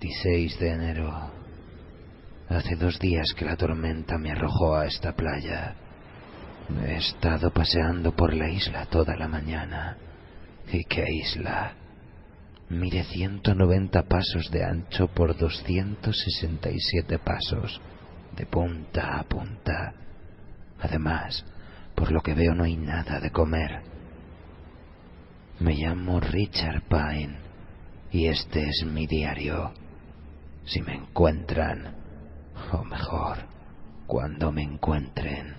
26 de enero. Hace dos días que la tormenta me arrojó a esta playa. He estado paseando por la isla toda la mañana. ¿Y qué isla? Mide 190 pasos de ancho por 267 pasos, de punta a punta. Además, por lo que veo no hay nada de comer. Me llamo Richard Pine y este es mi diario. Si me encuentran, o mejor, cuando me encuentren,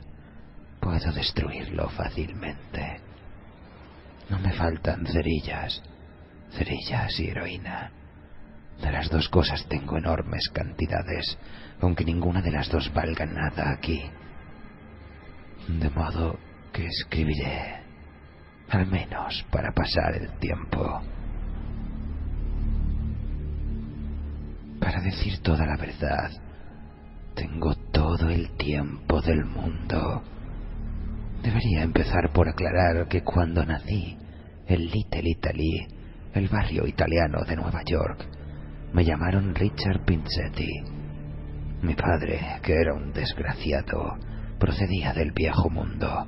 puedo destruirlo fácilmente. No me faltan cerillas, cerillas y heroína. De las dos cosas tengo enormes cantidades, aunque ninguna de las dos valga nada aquí. De modo que escribiré, al menos para pasar el tiempo. Para decir toda la verdad, tengo todo el tiempo del mundo. Debería empezar por aclarar que cuando nací, en Little Italy, el barrio italiano de Nueva York, me llamaron Richard Pinzetti. Mi padre, que era un desgraciado, procedía del viejo mundo.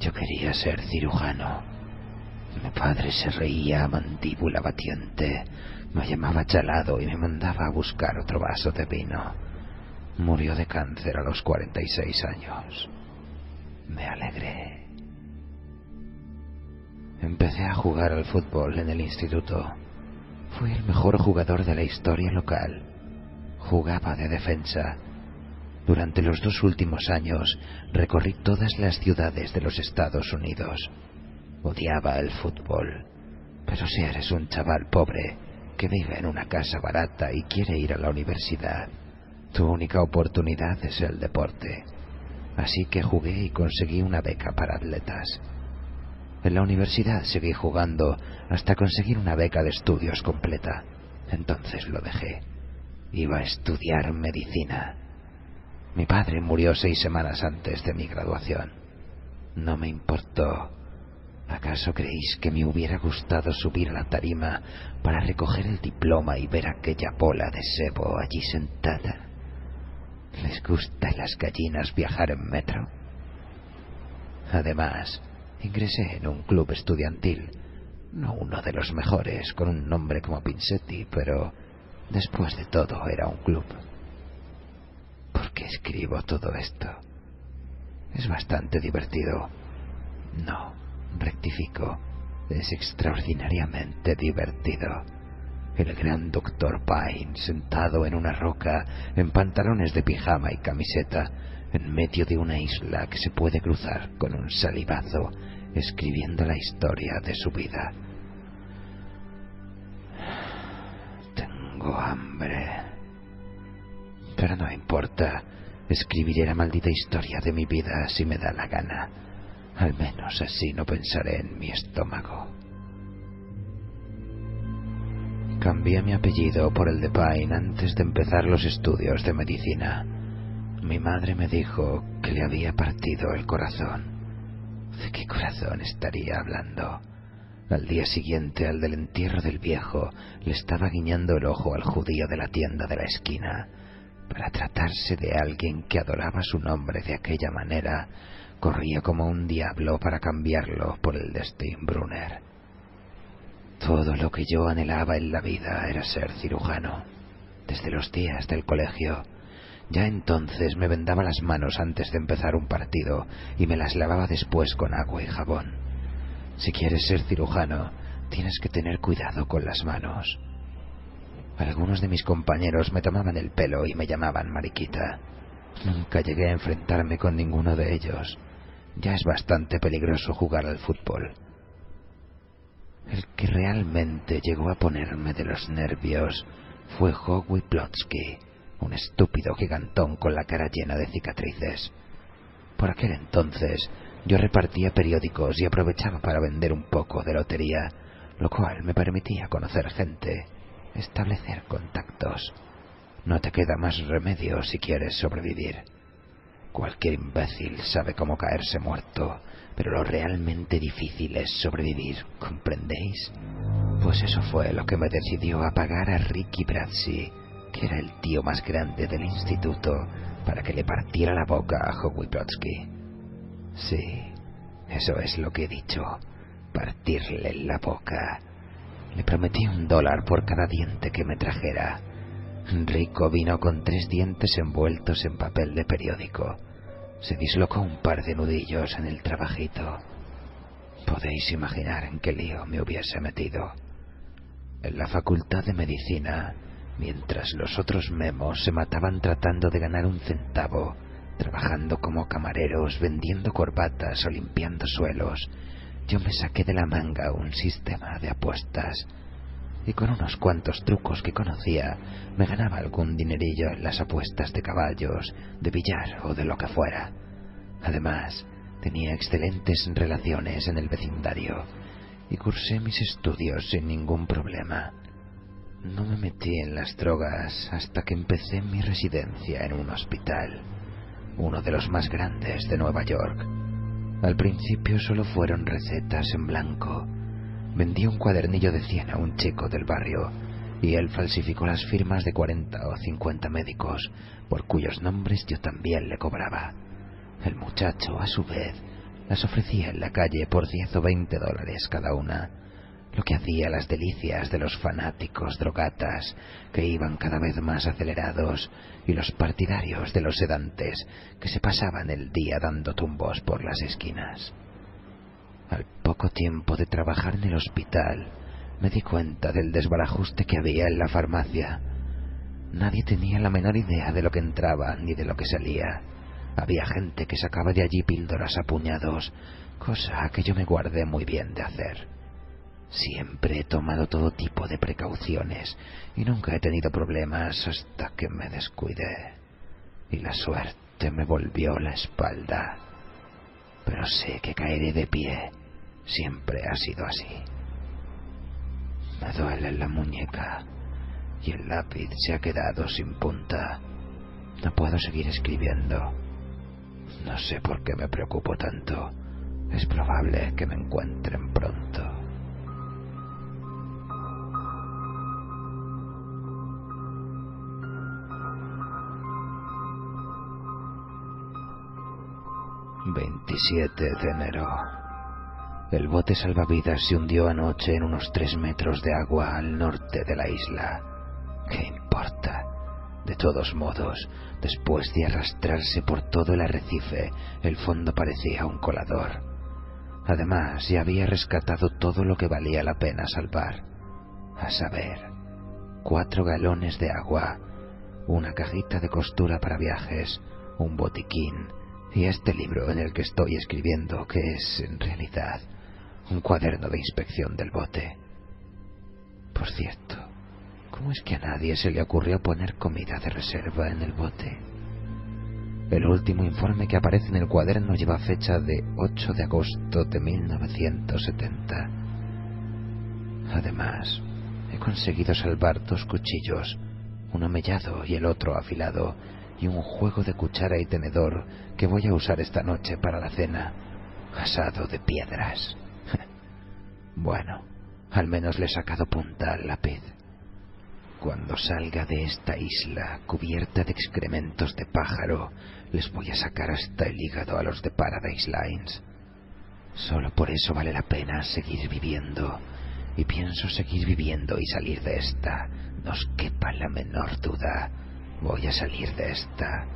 Yo quería ser cirujano. Mi padre se reía a mandíbula batiente, me llamaba chalado y me mandaba a buscar otro vaso de vino. Murió de cáncer a los 46 años. Me alegré. Empecé a jugar al fútbol en el instituto. Fui el mejor jugador de la historia local. Jugaba de defensa. Durante los dos últimos años recorrí todas las ciudades de los Estados Unidos. Odiaba el fútbol. Pero si eres un chaval pobre que vive en una casa barata y quiere ir a la universidad, tu única oportunidad es el deporte. Así que jugué y conseguí una beca para atletas. En la universidad seguí jugando hasta conseguir una beca de estudios completa. Entonces lo dejé. Iba a estudiar medicina. Mi padre murió seis semanas antes de mi graduación. No me importó. ¿Acaso creéis que me hubiera gustado subir a la tarima para recoger el diploma y ver aquella bola de sebo allí sentada? ¿Les gusta a las gallinas viajar en metro? Además, ingresé en un club estudiantil, no uno de los mejores, con un nombre como Pinsetti, pero después de todo era un club. ¿Por qué escribo todo esto? Es bastante divertido. No, rectifico, es extraordinariamente divertido. El gran doctor Pine, sentado en una roca, en pantalones de pijama y camiseta, en medio de una isla que se puede cruzar con un salivazo, escribiendo la historia de su vida. Tengo hambre. Pero no importa. Escribiré la maldita historia de mi vida si me da la gana. Al menos así no pensaré en mi estómago. Cambié mi apellido por el de Pine antes de empezar los estudios de medicina. Mi madre me dijo que le había partido el corazón. ¿De qué corazón estaría hablando? Al día siguiente, al del entierro del viejo, le estaba guiñando el ojo al judío de la tienda de la esquina. Para tratarse de alguien que adoraba su nombre de aquella manera, corría como un diablo para cambiarlo por el de Steinbrunner. Todo lo que yo anhelaba en la vida era ser cirujano. Desde los días del colegio, ya entonces me vendaba las manos antes de empezar un partido y me las lavaba después con agua y jabón. Si quieres ser cirujano, tienes que tener cuidado con las manos. Algunos de mis compañeros me tomaban el pelo y me llamaban mariquita. Nunca llegué a enfrentarme con ninguno de ellos. Ya es bastante peligroso jugar al fútbol. El que realmente llegó a ponerme de los nervios fue Howie un estúpido gigantón con la cara llena de cicatrices. Por aquel entonces yo repartía periódicos y aprovechaba para vender un poco de lotería, lo cual me permitía conocer gente, establecer contactos. No te queda más remedio si quieres sobrevivir. Cualquier imbécil sabe cómo caerse muerto, pero lo realmente difícil es sobrevivir, ¿comprendéis? Pues eso fue lo que me decidió a pagar a Ricky Brazzi, que era el tío más grande del instituto, para que le partiera la boca a Howie Brodsky. Sí, eso es lo que he dicho, partirle la boca. Le prometí un dólar por cada diente que me trajera. Rico vino con tres dientes envueltos en papel de periódico. Se dislocó un par de nudillos en el trabajito. Podéis imaginar en qué lío me hubiese metido. En la facultad de medicina, mientras los otros memos se mataban tratando de ganar un centavo, trabajando como camareros, vendiendo corbatas o limpiando suelos, yo me saqué de la manga un sistema de apuestas y con unos cuantos trucos que conocía me ganaba algún dinerillo en las apuestas de caballos, de billar o de lo que fuera. Además, tenía excelentes relaciones en el vecindario y cursé mis estudios sin ningún problema. No me metí en las drogas hasta que empecé mi residencia en un hospital, uno de los más grandes de Nueva York. Al principio solo fueron recetas en blanco. Vendí un cuadernillo de cien a un chico del barrio y él falsificó las firmas de cuarenta o cincuenta médicos, por cuyos nombres yo también le cobraba. El muchacho, a su vez, las ofrecía en la calle por diez o veinte dólares cada una, lo que hacía las delicias de los fanáticos drogatas que iban cada vez más acelerados y los partidarios de los sedantes que se pasaban el día dando tumbos por las esquinas. Al poco tiempo de trabajar en el hospital, me di cuenta del desbarajuste que había en la farmacia. Nadie tenía la menor idea de lo que entraba ni de lo que salía. Había gente que sacaba de allí píldoras a puñados, cosa que yo me guardé muy bien de hacer. Siempre he tomado todo tipo de precauciones y nunca he tenido problemas hasta que me descuidé y la suerte me volvió la espalda. Pero sé que caeré de pie. Siempre ha sido así. Me duele la muñeca y el lápiz se ha quedado sin punta. No puedo seguir escribiendo. No sé por qué me preocupo tanto. Es probable que me encuentren pronto. ...27 de enero... El bote salvavidas se hundió anoche en unos tres metros de agua al norte de la isla. ¿Qué importa? De todos modos, después de arrastrarse por todo el arrecife, el fondo parecía un colador. Además, ya había rescatado todo lo que valía la pena salvar. A saber, cuatro galones de agua, una cajita de costura para viajes, un botiquín y este libro en el que estoy escribiendo, que es, en realidad, un cuaderno de inspección del bote. Por cierto, ¿cómo es que a nadie se le ocurrió poner comida de reserva en el bote? El último informe que aparece en el cuaderno lleva fecha de 8 de agosto de 1970. Además, he conseguido salvar dos cuchillos, uno mellado y el otro afilado, y un juego de cuchara y tenedor que voy a usar esta noche para la cena, asado de piedras. Bueno, al menos le he sacado punta al lápiz. Cuando salga de esta isla cubierta de excrementos de pájaro, les voy a sacar hasta el hígado a los de Paradise Lines. Solo por eso vale la pena seguir viviendo. Y pienso seguir viviendo y salir de esta, no os quepa la menor duda. Voy a salir de esta.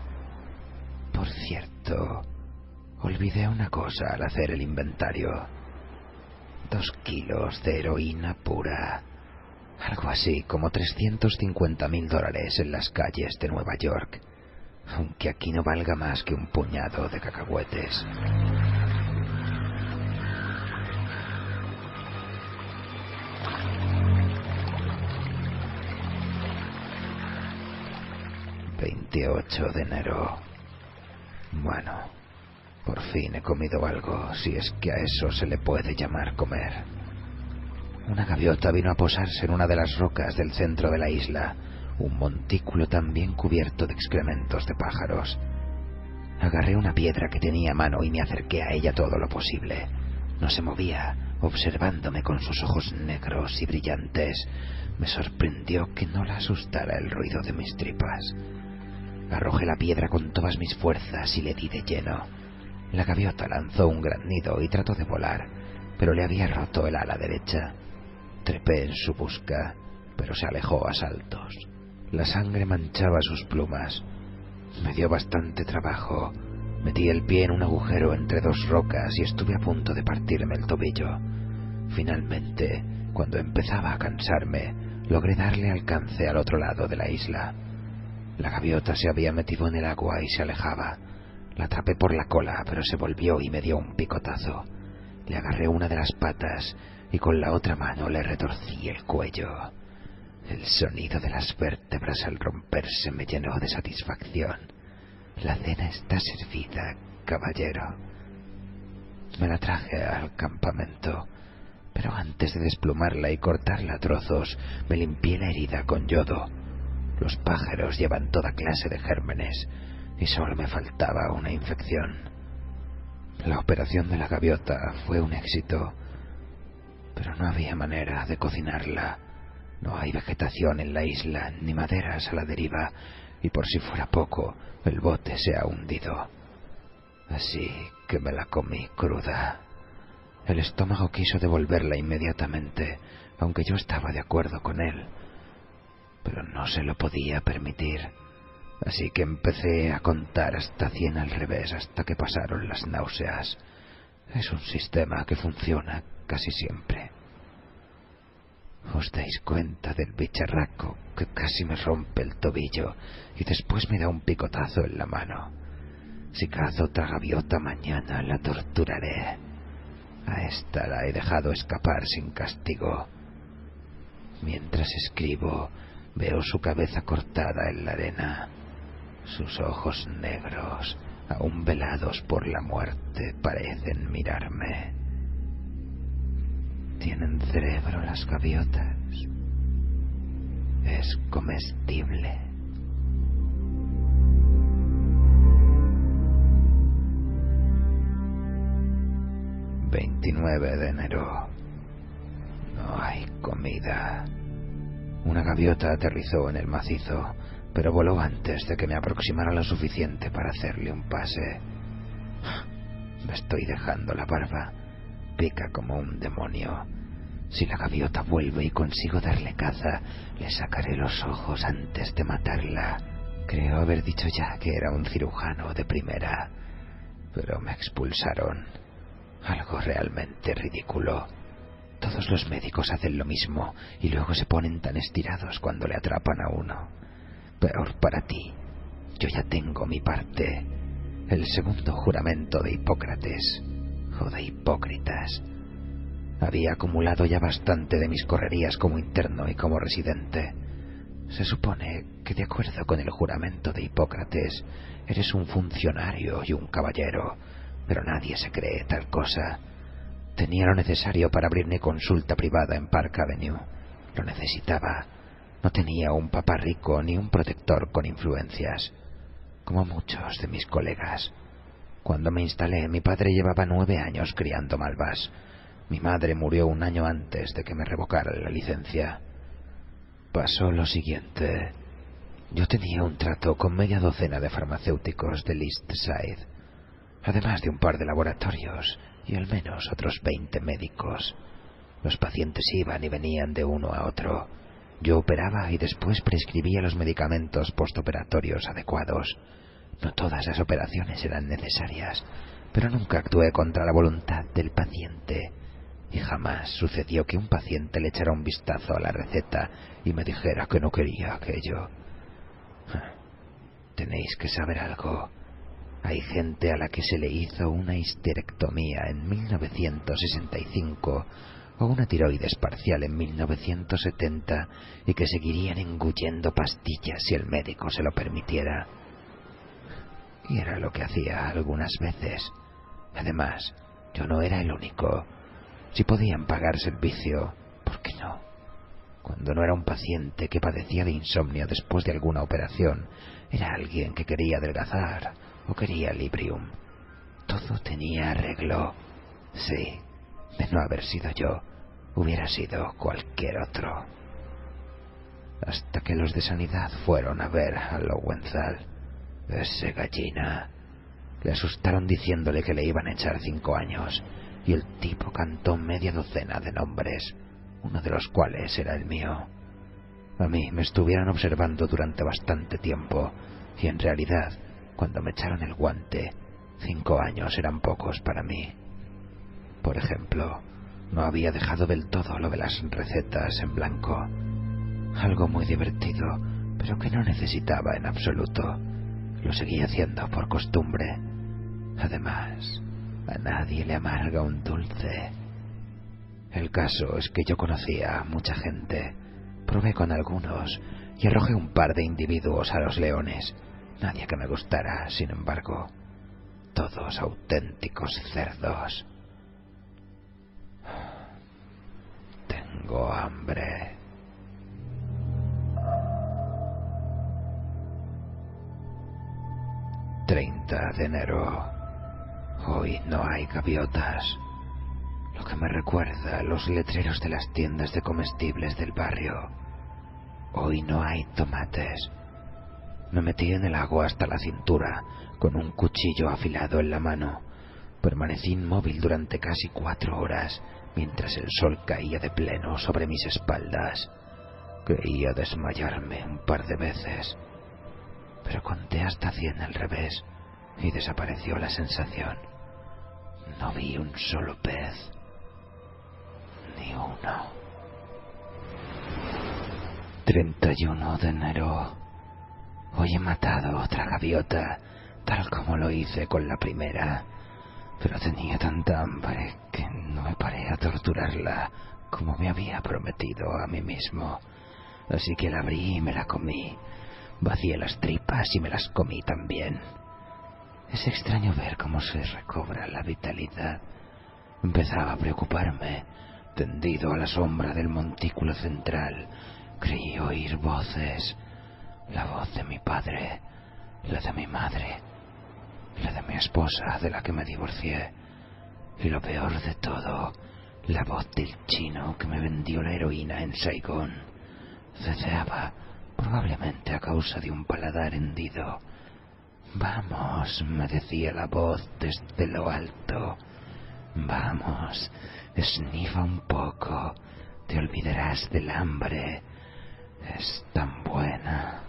Por cierto, olvidé una cosa al hacer el inventario. Kilos de heroína pura. Algo así como 350 mil dólares en las calles de Nueva York. Aunque aquí no valga más que un puñado de cacahuetes. 28 de enero. Bueno, por fin he comido algo, si es que a eso se le puede llamar comer. Una gaviota vino a posarse en una de las rocas del centro de la isla, un montículo también cubierto de excrementos de pájaros. Agarré una piedra que tenía a mano y me acerqué a ella todo lo posible. No se movía, observándome con sus ojos negros y brillantes, me sorprendió que no la asustara el ruido de mis tripas. Arrojé la piedra con todas mis fuerzas y le di de lleno. La gaviota lanzó un gran nido y trató de volar, pero le había roto el ala derecha. Trepé en su busca, pero se alejó a saltos. La sangre manchaba sus plumas. Me dio bastante trabajo. Metí el pie en un agujero entre dos rocas y estuve a punto de partirme el tobillo. Finalmente, cuando empezaba a cansarme, logré darle alcance al otro lado de la isla. La gaviota se había metido en el agua y se alejaba. La atrapé por la cola, pero se volvió y me dio un picotazo. Le agarré una de las patas y con la otra mano le retorcí el cuello. El sonido de las vértebras al romperse me llenó de satisfacción. La cena está servida, caballero. Me la traje al campamento, pero antes de desplumarla y cortarla a trozos, me limpié la herida con yodo. Los pájaros llevan toda clase de gérmenes y solo me faltaba una infección. La operación de la gaviota fue un éxito, pero no había manera de cocinarla. No hay vegetación en la isla, ni maderas a la deriva, y por si fuera poco, el bote se ha hundido. Así que me la comí cruda. El estómago quiso devolverla inmediatamente, aunque yo estaba de acuerdo con él, pero no se lo podía permitir. Así que empecé a contar hasta cien al revés hasta que pasaron las náuseas. Es un sistema que funciona casi siempre. ¿Os dais cuenta del bicharraco que casi me rompe el tobillo y después me da un picotazo en la mano? Si cazo otra gaviota mañana la torturaré. A esta la he dejado escapar sin castigo. Mientras escribo, veo su cabeza cortada en la arena. Sus ojos negros, aún velados por la muerte, parecen mirarme. ¿Tienen cerebro las gaviotas? Es comestible. ...29 de enero... ...no hay comida... ...una gaviota aterrizó en el macizo pero voló antes de que me aproximara lo suficiente para hacerle un pase. Me estoy dejando la barba. Pica como un demonio. Si la gaviota vuelve y consigo darle caza, le sacaré los ojos antes de matarla. Creo haber dicho ya que era un cirujano de primera, pero me expulsaron. Algo realmente ridículo. Todos los médicos hacen lo mismo y luego se ponen tan estirados cuando le atrapan a uno peor para ti. Yo ya tengo mi parte. El segundo juramento de Hipócrates, o de hipócritas. Había acumulado ya bastante de mis correrías como interno y como residente. Se supone que de acuerdo con el juramento de Hipócrates, eres un funcionario y un caballero, pero nadie se cree tal cosa. Tenía lo necesario para abrir mi consulta privada en Park Avenue. Lo necesitaba no tenía un papá rico ni un protector con influencias, como muchos de mis colegas. Cuando me instalé, mi padre llevaba nueve años criando malvas. Mi madre murió un año antes de que me revocara la licencia. Pasó lo siguiente. Yo tenía un trato con media docena de farmacéuticos del East Side, además de un par de laboratorios y al menos otros veinte médicos. Los pacientes iban y venían de uno a otro yo operaba y después prescribía los medicamentos postoperatorios adecuados. No todas las operaciones eran necesarias, pero nunca actué contra la voluntad del paciente. Y jamás sucedió que un paciente le echara un vistazo a la receta y me dijera que no quería aquello. Tenéis que saber algo. Hay gente a la que se le hizo una histerectomía en 1965 o una tiroides parcial en 1970 y que seguirían engullendo pastillas si el médico se lo permitiera. Y era lo que hacía algunas veces. Además, yo no era el único. Si podían pagar servicio, ¿por qué no? Cuando no era un paciente que padecía de insomnio después de alguna operación, era alguien que quería adelgazar o quería librium. Todo tenía arreglo. Sí, De no haber sido yo, hubiera sido cualquier otro. Hasta que los de sanidad fueron a ver a Lowenzal. Ese gallina. Le asustaron diciéndole que le iban a echar cinco años, y el tipo cantó media docena de nombres, uno de los cuales era el mío. A mí me estuvieron observando durante bastante tiempo, y en realidad, cuando me echaron el guante, cinco años eran pocos para mí. Por ejemplo, no había dejado del todo lo de las recetas en blanco. Algo muy divertido, pero que no necesitaba en absoluto. Lo seguía haciendo por costumbre. Además, a nadie le amarga un dulce. El caso es que yo conocía a mucha gente. Probé con algunos y arrojé un par de individuos a los leones. Nadie que me gustara, sin embargo. Todos auténticos cerdos. Tengo hambre. Treinta de enero. Hoy no hay gaviotas. Lo que me recuerda los letreros de las tiendas de comestibles del barrio. Hoy no hay tomates. Me metí en el agua hasta la cintura, con un cuchillo afilado en la mano. Permanecí inmóvil durante casi cuatro horas, mientras el sol caía de pleno sobre mis espaldas. Creía desmayarme un par de veces, pero conté hasta cien al revés y desapareció la sensación. No vi un solo pez, ni uno. 31 de enero. Hoy he matado otra gaviota, tal como lo hice con la primera, pero tenía tanta hambre que no me paré a torturarla como me había prometido a mí mismo. Así que la abrí y me la comí. Vacié las tripas y me las comí también. Es extraño ver cómo se recobra la vitalidad. Empezaba a preocuparme. Tendido a la sombra del montículo central, creí oír voces. La voz de mi padre, la de mi madre, la de mi esposa de la que me divorcié. Y lo peor de todo, la voz del chino que me vendió la heroína en Saigón. Ceceaba, probablemente a causa de un paladar hendido. Vamos, me decía la voz desde lo alto. Vamos, esnifa un poco, te olvidarás del hambre. Es tan buena.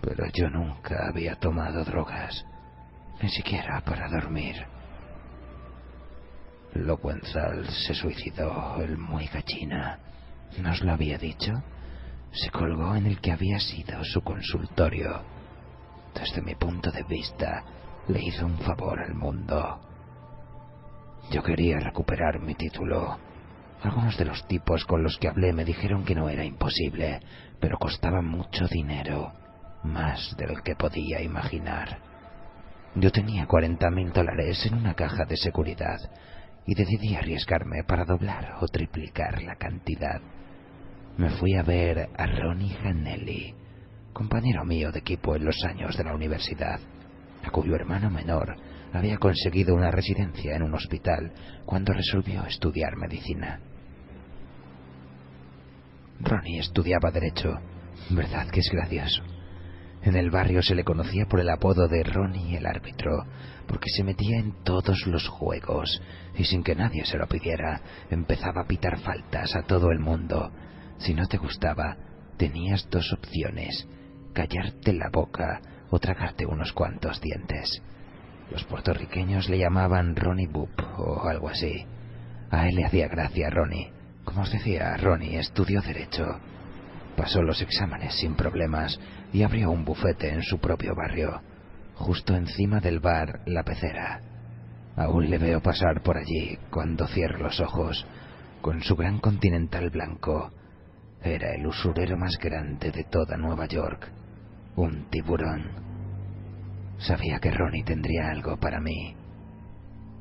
Pero yo nunca había tomado drogas, ni siquiera para dormir. Locuenzal se suicidó, el muy gallina. ¿Nos lo había dicho? Se colgó en el que había sido su consultorio. Desde mi punto de vista, le hizo un favor al mundo. Yo quería recuperar mi título. Algunos de los tipos con los que hablé me dijeron que no era imposible, pero costaba mucho dinero, más del que podía imaginar. Yo tenía cuarenta mil dólares en una caja de seguridad y decidí arriesgarme para doblar o triplicar la cantidad. Me fui a ver a Ronnie Hanelli, compañero mío de equipo en los años de la universidad, a cuyo hermano menor había conseguido una residencia en un hospital cuando resolvió estudiar medicina. Ronnie estudiaba derecho, verdad que es gracioso. En el barrio se le conocía por el apodo de Ronnie el árbitro, porque se metía en todos los juegos y sin que nadie se lo pidiera, empezaba a pitar faltas a todo el mundo. Si no te gustaba, tenías dos opciones, callarte la boca o tragarte unos cuantos dientes. Los puertorriqueños le llamaban Ronnie Boop o algo así. A él le hacía gracia Ronnie. Como os decía, Ronnie estudió Derecho. Pasó los exámenes sin problemas y abrió un bufete en su propio barrio, justo encima del bar La Pecera. Aún le veo pasar por allí cuando cierro los ojos, con su gran continental blanco. Era el usurero más grande de toda Nueva York un tiburón. Sabía que Ronnie tendría algo para mí.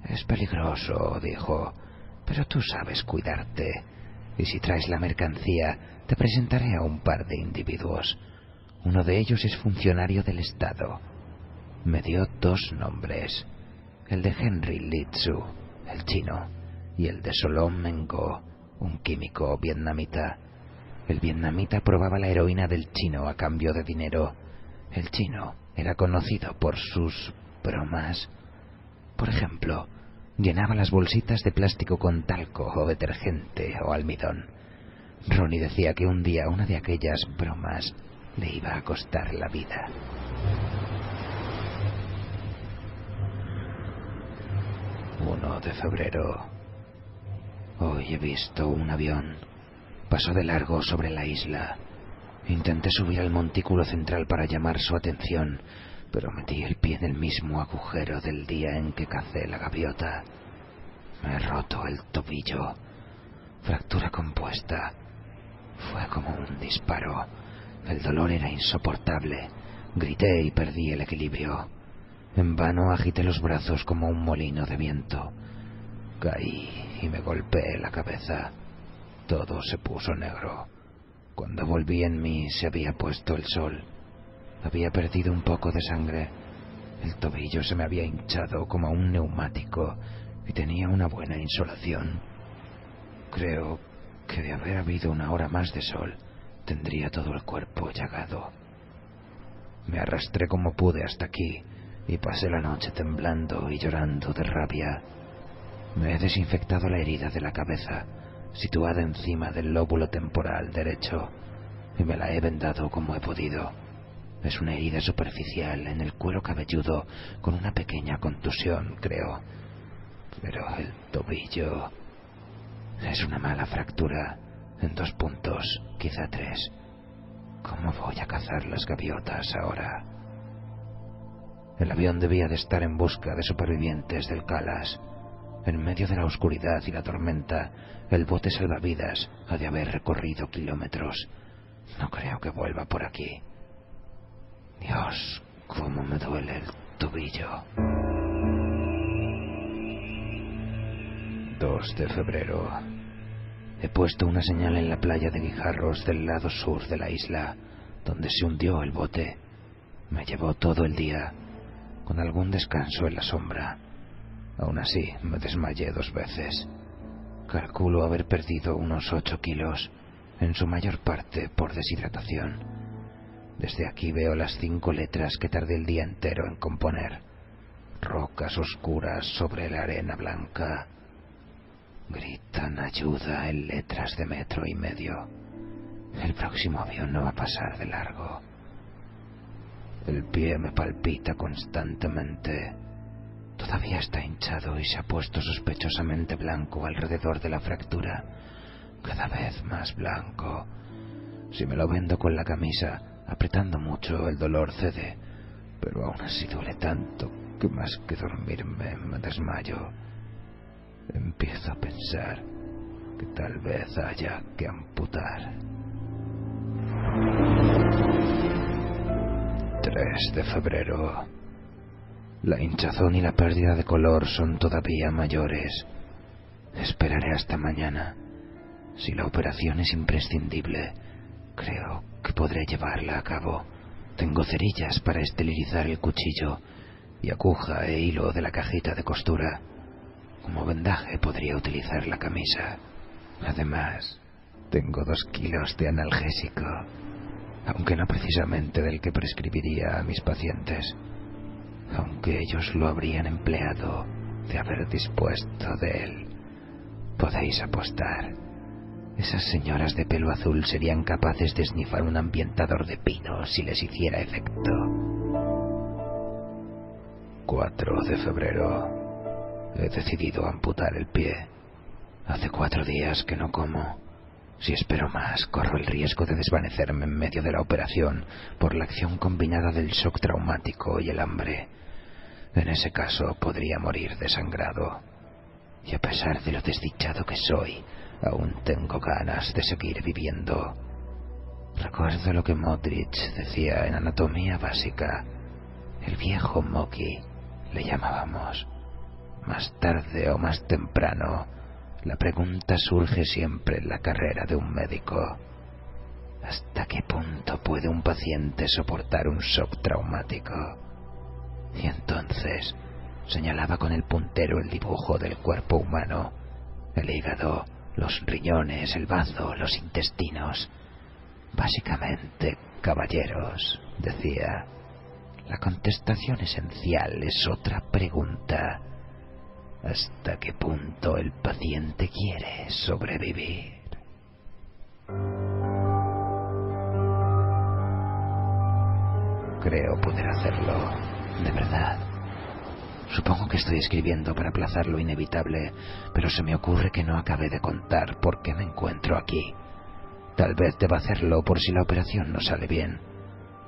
Es peligroso, dijo, pero tú sabes cuidarte. Y si traes la mercancía, te presentaré a un par de individuos. Uno de ellos es funcionario del Estado. Me dio dos nombres. El de Henry Litsu, el chino, y el de Solom Mengo, un químico vietnamita. El vietnamita probaba la heroína del chino a cambio de dinero. El chino era conocido por sus bromas. Por ejemplo, llenaba las bolsitas de plástico con talco o detergente o almidón. Ronnie decía que un día una de aquellas bromas le iba a costar la vida. 1 de febrero. Hoy he visto un avión. Pasó de largo sobre la isla. Intenté subir al montículo central para llamar su atención, pero metí el pie en el mismo agujero del día en que cacé la gaviota. Me he roto el tobillo. Fractura compuesta. Fue como un disparo. El dolor era insoportable. Grité y perdí el equilibrio. En vano agité los brazos como un molino de viento. Caí y me golpeé la cabeza. Todo se puso negro. Cuando volví en mí se había puesto el sol. Había perdido un poco de sangre. El tobillo se me había hinchado como un neumático y tenía una buena insolación. Creo que de haber habido una hora más de sol, tendría todo el cuerpo llagado. Me arrastré como pude hasta aquí y pasé la noche temblando y llorando de rabia. Me he desinfectado la herida de la cabeza, situada encima del lóbulo temporal derecho, y me la he vendado como he podido. Es una herida superficial en el cuero cabelludo con una pequeña contusión, creo. Pero el tobillo es una mala fractura en dos puntos, quizá tres. ¿Cómo voy a cazar las gaviotas ahora? El avión debía de estar en busca de supervivientes del Calas. En medio de la oscuridad y la tormenta, el bote salvavidas ha de haber recorrido kilómetros. No creo que vuelva por aquí. Dios, cómo me duele el tobillo. 2 de febrero. He puesto una señal en la playa de Guijarros del lado sur de la isla, donde se hundió el bote. Me llevó todo el día con algún descanso en la sombra. Aún así, me desmayé dos veces. Calculo haber perdido unos ocho kilos, en su mayor parte por deshidratación. Desde aquí veo las cinco letras que tardé el día entero en componer. Rocas oscuras sobre la arena blanca. Gritan ayuda en letras de metro y medio. El próximo avión no va a pasar de largo. El pie me palpita constantemente. Todavía está hinchado y se ha puesto sospechosamente blanco alrededor de la fractura. Cada vez más blanco. Si me lo vendo con la camisa, apretando mucho, el dolor cede. Pero aún así duele tanto que más que dormirme me desmayo. Empiezo a pensar que tal vez haya que amputar. 3 de febrero. La hinchazón y la pérdida de color son todavía mayores. Esperaré hasta mañana. Si la operación es imprescindible, creo que podré llevarla a cabo. Tengo cerillas para esterilizar el cuchillo y aguja e hilo de la cajita de costura. Como vendaje podría utilizar la camisa. Además, tengo dos kilos de analgésico aunque no precisamente del que prescribiría a mis pacientes, aunque ellos lo habrían empleado de haber dispuesto de él. Podéis apostar. Esas señoras de pelo azul serían capaces de esnifar un ambientador de pino si les hiciera efecto. 4 de febrero. He decidido amputar el pie. Hace cuatro días que no como. Si espero más, corro el riesgo de desvanecerme en medio de la operación por la acción combinada del shock traumático y el hambre. En ese caso podría morir desangrado. Y a pesar de lo desdichado que soy, aún tengo ganas de seguir viviendo. Recuerdo lo que Modric decía en Anatomía Básica. El viejo Moki, le llamábamos. Más tarde o más temprano, la pregunta surge siempre en la carrera de un médico. ¿Hasta qué punto puede un paciente soportar un shock traumático? Y entonces señalaba con el puntero el dibujo del cuerpo humano, el hígado, los riñones, el bazo, los intestinos. Básicamente, caballeros, decía, la contestación esencial es otra pregunta. ¿Hasta qué punto el paciente quiere sobrevivir? Creo poder hacerlo, de verdad. Supongo que estoy escribiendo para aplazar lo inevitable, pero se me ocurre que no acabé de contar por qué me encuentro aquí. Tal vez deba hacerlo por si la operación no sale bien.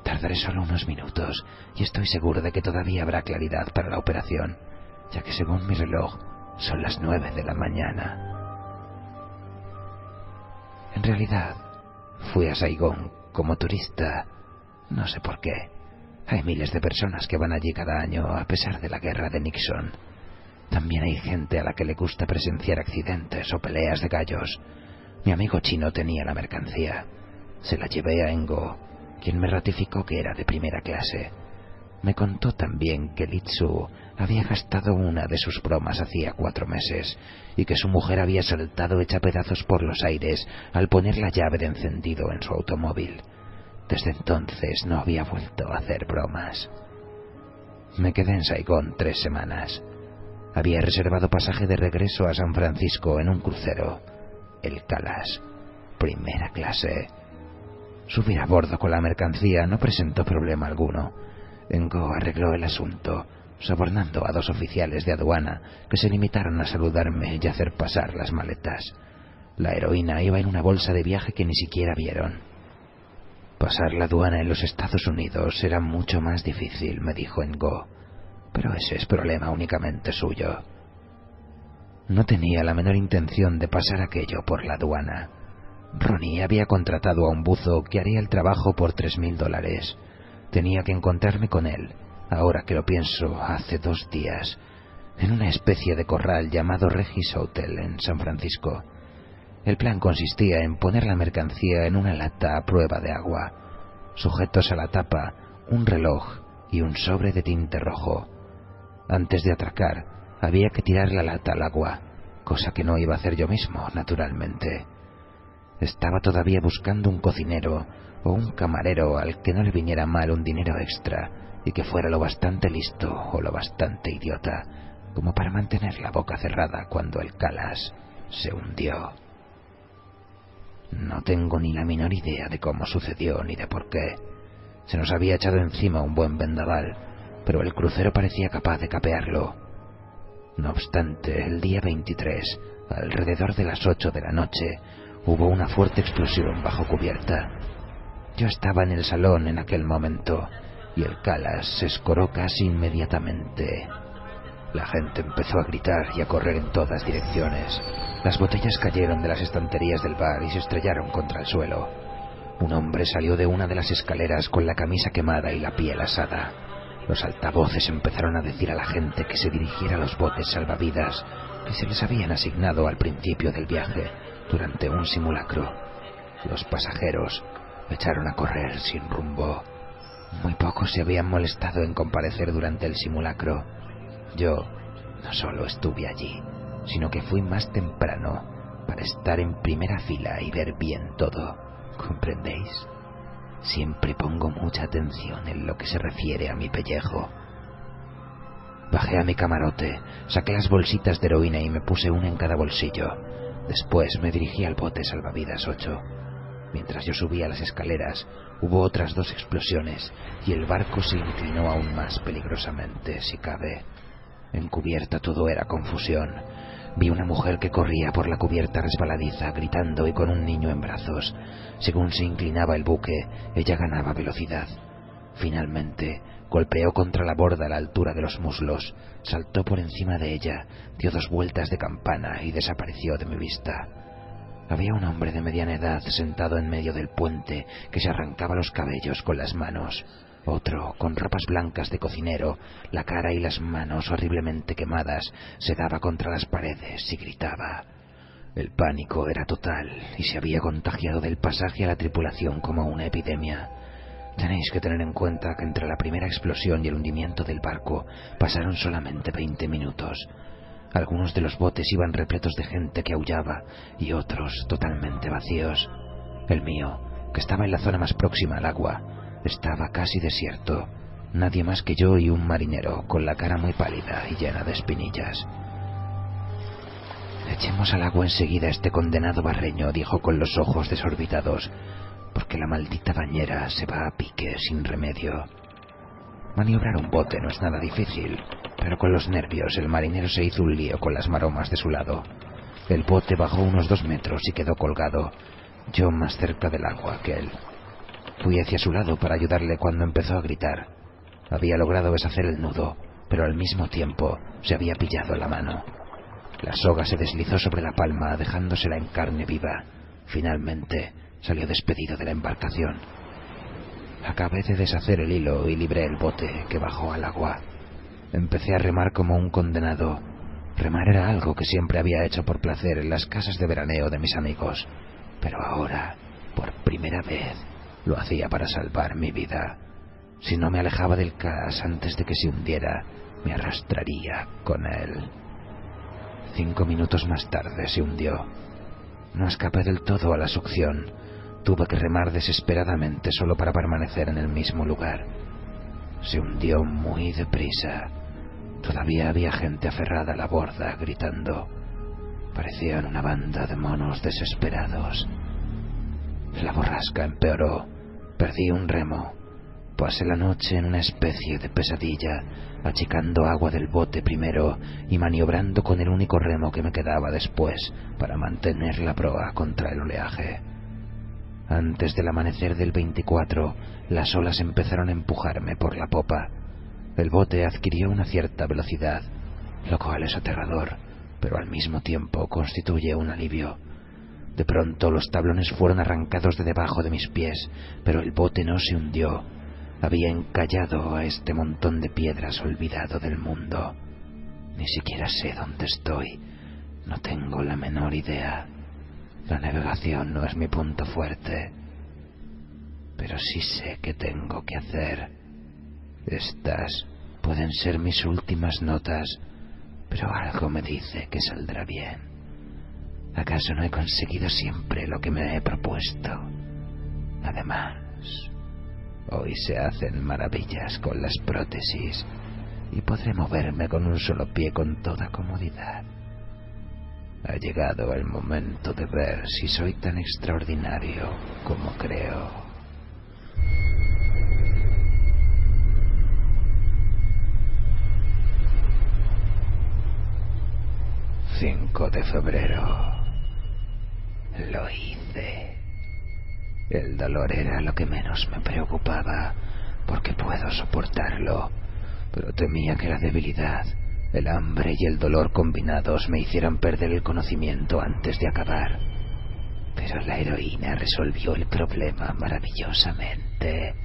Tardaré solo unos minutos y estoy seguro de que todavía habrá claridad para la operación, ya que según mi reloj son las nueve de la mañana. En realidad, fui a Saigón como turista, no sé por qué. Hay miles de personas que van allí cada año a pesar de la guerra de Nixon. También hay gente a la que le gusta presenciar accidentes o peleas de gallos. Mi amigo chino tenía la mercancía. Se la llevé a Engo, quien me ratificó que era de primera clase. Me contó también que Litsu había gastado una de sus bromas hacía cuatro meses y que su mujer había saltado hecha pedazos por los aires al poner la llave de encendido en su automóvil. Desde entonces no había vuelto a hacer bromas. Me quedé en Saigón tres semanas. Había reservado pasaje de regreso a San Francisco en un crucero, el Calas, primera clase. Subir a bordo con la mercancía no presentó problema alguno. Engo arregló el asunto, sobornando a dos oficiales de aduana que se limitaron a saludarme y hacer pasar las maletas. La heroína iba en una bolsa de viaje que ni siquiera vieron. Pasar la aduana en los Estados Unidos era mucho más difícil, me dijo Engo, pero ese es problema únicamente suyo. No tenía la menor intención de pasar aquello por la aduana. Ronnie había contratado a un buzo que haría el trabajo por tres mil dólares. Tenía que encontrarme con él, ahora que lo pienso, hace dos días, en una especie de corral llamado Regis Hotel en San Francisco. El plan consistía en poner la mercancía en una lata a prueba de agua, sujetos a la tapa un reloj y un sobre de tinte rojo. Antes de atracar, había que tirar la lata al agua, cosa que no iba a hacer yo mismo, naturalmente. Estaba todavía buscando un cocinero o un camarero al que no le viniera mal un dinero extra y que fuera lo bastante listo o lo bastante idiota como para mantener la boca cerrada cuando el Calas se hundió. No tengo ni la menor idea de cómo sucedió ni de por qué. Se nos había echado encima un buen vendaval, pero el crucero parecía capaz de capearlo. No obstante, el día 23, alrededor de las ocho de la noche, hubo una fuerte explosión bajo cubierta. Yo estaba en el salón en aquel momento y el Calas se escoró casi inmediatamente. La gente empezó a gritar y a correr en todas direcciones. Las botellas cayeron de las estanterías del bar y se estrellaron contra el suelo. Un hombre salió de una de las escaleras con la camisa quemada y la piel asada. Los altavoces empezaron a decir a la gente que se dirigiera a los botes salvavidas que se les habían asignado al principio del viaje durante un simulacro. Los pasajeros echaron a correr sin rumbo. Muy pocos se habían molestado en comparecer durante el simulacro. Yo no solo estuve allí, sino que fui más temprano para estar en primera fila y ver bien todo. ¿Comprendéis? Siempre pongo mucha atención en lo que se refiere a mi pellejo. Bajé a mi camarote, saqué las bolsitas de heroína y me puse una en cada bolsillo. Después me dirigí al bote salvavidas 8. Mientras yo subía las escaleras, hubo otras dos explosiones y el barco se inclinó aún más peligrosamente, si cabe. En cubierta todo era confusión. Vi una mujer que corría por la cubierta resbaladiza, gritando y con un niño en brazos. Según se inclinaba el buque, ella ganaba velocidad. Finalmente, golpeó contra la borda a la altura de los muslos, saltó por encima de ella, dio dos vueltas de campana y desapareció de mi vista. Había un hombre de mediana edad sentado en medio del puente que se arrancaba los cabellos con las manos. Otro, con ropas blancas de cocinero, la cara y las manos horriblemente quemadas, se daba contra las paredes y gritaba. El pánico era total y se había contagiado del pasaje a la tripulación como una epidemia. Tenéis que tener en cuenta que entre la primera explosión y el hundimiento del barco pasaron solamente veinte minutos. Algunos de los botes iban repletos de gente que aullaba y otros totalmente vacíos. El mío, que estaba en la zona más próxima al agua, estaba casi desierto. Nadie más que yo y un marinero, con la cara muy pálida y llena de espinillas. Echemos al agua enseguida a este condenado barreño, dijo con los ojos desorbitados, porque la maldita bañera se va a pique sin remedio. Maniobrar un bote no es nada difícil, pero con los nervios el marinero se hizo un lío con las maromas de su lado. El bote bajó unos dos metros y quedó colgado, yo más cerca del agua que él. Fui hacia su lado para ayudarle cuando empezó a gritar. Había logrado deshacer el nudo, pero al mismo tiempo se había pillado la mano. La soga se deslizó sobre la palma, dejándosela en carne viva. Finalmente salió despedido de la embarcación. Acabé de deshacer el hilo y libré el bote que bajó al agua. Empecé a remar como un condenado. Remar era algo que siempre había hecho por placer en las casas de veraneo de mis amigos, pero ahora, por primera vez, lo hacía para salvar mi vida. Si no me alejaba del cas antes de que se hundiera, me arrastraría con él. Cinco minutos más tarde se hundió. No escapé del todo a la succión. Tuve que remar desesperadamente solo para permanecer en el mismo lugar. Se hundió muy deprisa. Todavía había gente aferrada a la borda gritando. Parecían una banda de monos desesperados. La borrasca empeoró. Perdí un remo. Pasé la noche en una especie de pesadilla, achicando agua del bote primero y maniobrando con el único remo que me quedaba después para mantener la proa contra el oleaje. Antes del amanecer del 24, las olas empezaron a empujarme por la popa. El bote adquirió una cierta velocidad, lo cual es aterrador, pero al mismo tiempo constituye un alivio. De pronto los tablones fueron arrancados de debajo de mis pies, pero el bote no se hundió. Había encallado a este montón de piedras olvidado del mundo. Ni siquiera sé dónde estoy. No tengo la menor idea. La navegación no es mi punto fuerte. Pero sí sé qué tengo que hacer. Estas pueden ser mis últimas notas, pero algo me dice que saldrá bien. ¿Acaso no he conseguido siempre lo que me he propuesto? Además, hoy se hacen maravillas con las prótesis y podré moverme con un solo pie con toda comodidad. Ha llegado el momento de ver si soy tan extraordinario como creo. 5 de febrero. Lo hice. El dolor era lo que menos me preocupaba, porque puedo soportarlo, pero temía que la debilidad, el hambre y el dolor combinados me hicieran perder el conocimiento antes de acabar. Pero la heroína resolvió el problema maravillosamente.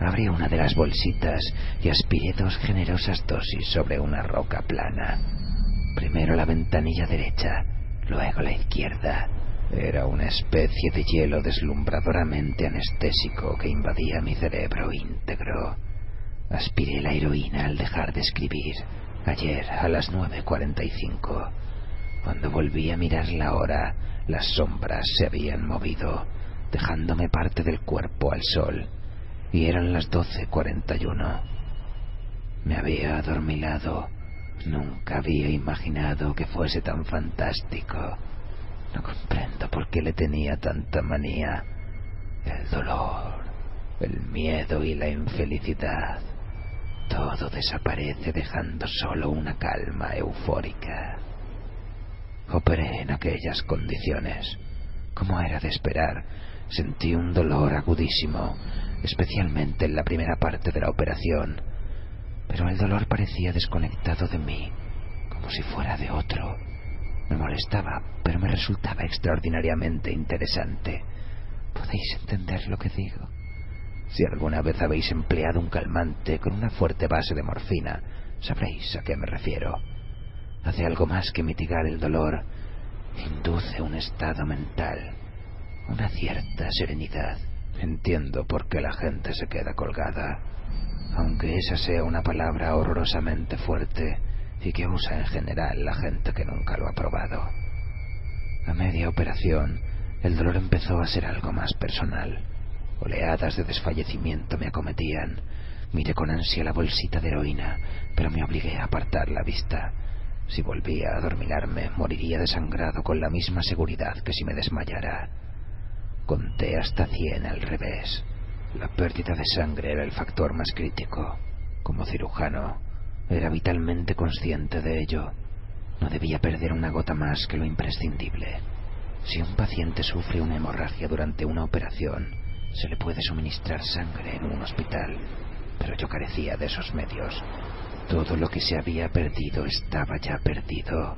Abrí una de las bolsitas y aspiré dos generosas dosis sobre una roca plana. Primero la ventanilla derecha, luego la izquierda. Era una especie de hielo deslumbradoramente anestésico que invadía mi cerebro íntegro. Aspiré la heroína al dejar de escribir, ayer a las 9.45. Cuando volví a mirar la hora, las sombras se habían movido, dejándome parte del cuerpo al sol, y eran las 12.41. Me había adormilado Nunca había imaginado que fuese tan fantástico. No comprendo por qué le tenía tanta manía. El dolor, el miedo y la infelicidad. Todo desaparece dejando solo una calma eufórica. Operé en aquellas condiciones. Como era de esperar, sentí un dolor agudísimo, especialmente en la primera parte de la operación pero el dolor parecía desconectado de mí, como si fuera de otro. Me molestaba, pero me resultaba extraordinariamente interesante. ¿Podéis entender lo que digo? Si alguna vez habéis empleado un calmante con una fuerte base de morfina, sabréis a qué me refiero. Hace algo más que mitigar el dolor, induce un estado mental, una cierta serenidad. Entiendo por qué la gente se queda colgada aunque esa sea una palabra horrorosamente fuerte, y que usa en general la gente que nunca lo ha probado. A media operación, el dolor empezó a ser algo más personal. Oleadas de desfallecimiento me acometían. Miré con ansia la bolsita de heroína, pero me obligué a apartar la vista. Si volvía a dormirme, moriría desangrado con la misma seguridad que si me desmayara. Conté hasta cien al revés. La pérdida de sangre era el factor más crítico. Como cirujano, era vitalmente consciente de ello. No debía perder una gota más que lo imprescindible. Si un paciente sufre una hemorragia durante una operación, se le puede suministrar sangre en un hospital, pero yo carecía de esos medios. Todo lo que se había perdido estaba ya perdido,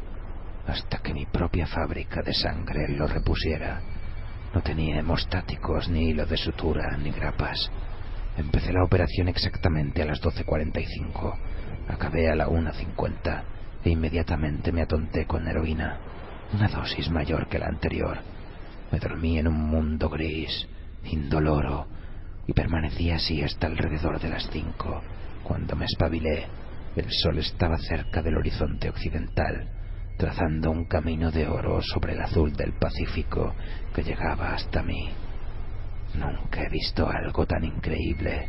hasta que mi propia fábrica de sangre lo repusiera. No tenía hemostáticos, ni hilo de sutura, ni grapas. Empecé la operación exactamente a las 12.45. Acabé a la 1.50 e inmediatamente me atonté con heroína, una dosis mayor que la anterior. Me dormí en un mundo gris, indoloro, y permanecí así hasta alrededor de las cinco. Cuando me espabilé, el sol estaba cerca del horizonte occidental, trazando un camino de oro sobre el azul del Pacífico que llegaba hasta mí. Nunca he visto algo tan increíble,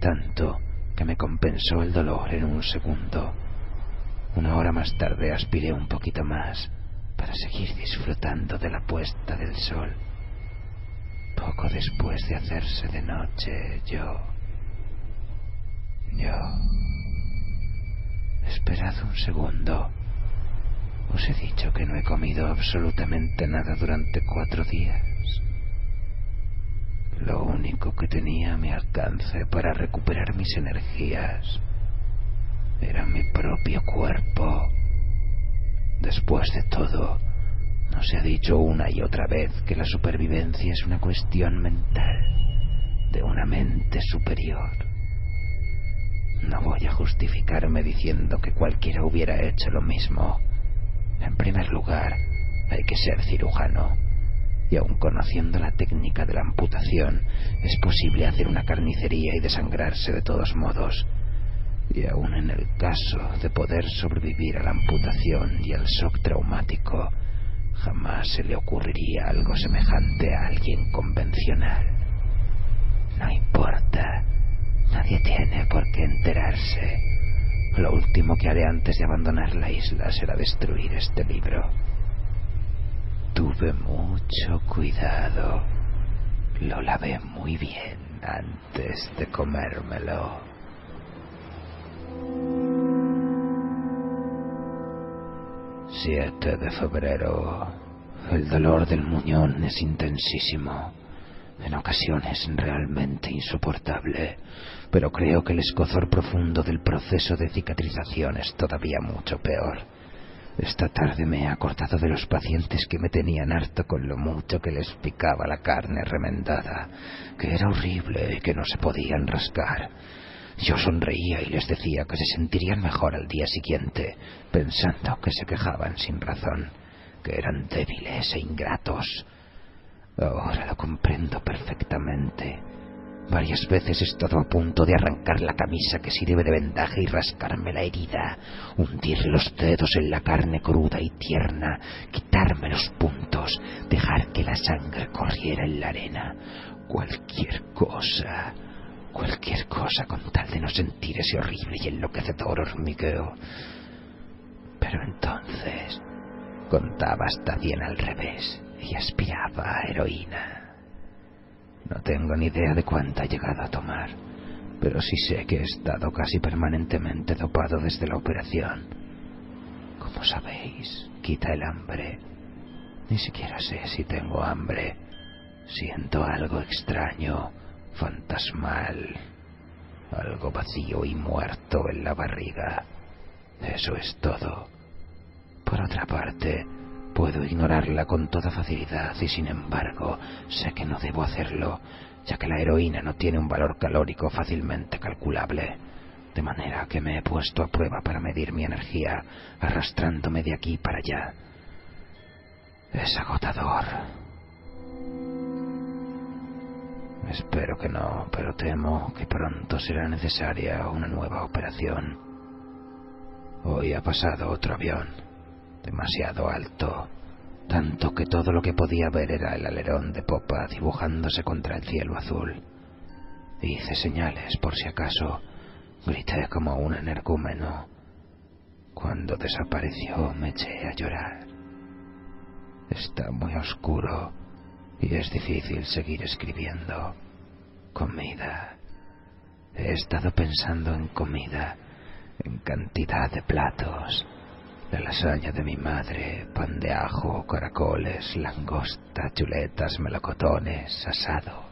tanto que me compensó el dolor en un segundo. Una hora más tarde aspiré un poquito más para seguir disfrutando de la puesta del sol. Poco después de hacerse de noche, yo... Yo... Esperad un segundo. Os he dicho que no he comido absolutamente nada durante cuatro días. Lo único que tenía a mi alcance para recuperar mis energías era mi propio cuerpo. Después de todo, ¿no se ha dicho una y otra vez que la supervivencia es una cuestión mental, de una mente superior? No voy a justificarme diciendo que cualquiera hubiera hecho lo mismo. En primer lugar, hay que ser cirujano. Y aun conociendo la técnica de la amputación, es posible hacer una carnicería y desangrarse de todos modos. Y aun en el caso de poder sobrevivir a la amputación y al shock traumático, jamás se le ocurriría algo semejante a alguien convencional. No importa, nadie tiene por qué enterarse. Lo último que haré antes de abandonar la isla será destruir este libro. Tuve mucho cuidado. Lo lavé muy bien antes de comérmelo. 7 de febrero. El dolor del muñón es intensísimo. En ocasiones realmente insoportable, pero creo que el escozor profundo del proceso de cicatrización es todavía mucho peor. Esta tarde me he acordado de los pacientes que me tenían harto con lo mucho que les picaba la carne remendada, que era horrible y que no se podían rascar. Yo sonreía y les decía que se sentirían mejor al día siguiente, pensando que se quejaban sin razón, que eran débiles e ingratos. Ahora lo comprendo perfectamente. Varias veces he estado a punto de arrancar la camisa que sirve de vendaje y rascarme la herida, hundir los dedos en la carne cruda y tierna, quitarme los puntos, dejar que la sangre corriera en la arena. Cualquier cosa Cualquier cosa con tal de no sentir ese horrible y enloquecedor hormigueo. Pero entonces contaba hasta cien al revés y aspiraba a heroína. No tengo ni idea de cuánta he llegado a tomar, pero sí sé que he estado casi permanentemente dopado desde la operación. Como sabéis, quita el hambre. Ni siquiera sé si tengo hambre. Siento algo extraño fantasmal, algo vacío y muerto en la barriga. Eso es todo. Por otra parte, puedo ignorarla con toda facilidad y sin embargo sé que no debo hacerlo, ya que la heroína no tiene un valor calórico fácilmente calculable. De manera que me he puesto a prueba para medir mi energía, arrastrándome de aquí para allá. Es agotador. Espero que no, pero temo que pronto será necesaria una nueva operación. Hoy ha pasado otro avión, demasiado alto, tanto que todo lo que podía ver era el alerón de popa dibujándose contra el cielo azul. Hice señales por si acaso, grité como un energúmeno. Cuando desapareció me eché a llorar. Está muy oscuro y es difícil seguir escribiendo. Comida. He estado pensando en comida, en cantidad de platos. La lasaña de mi madre, pan de ajo, caracoles, langosta, chuletas, melocotones, asado.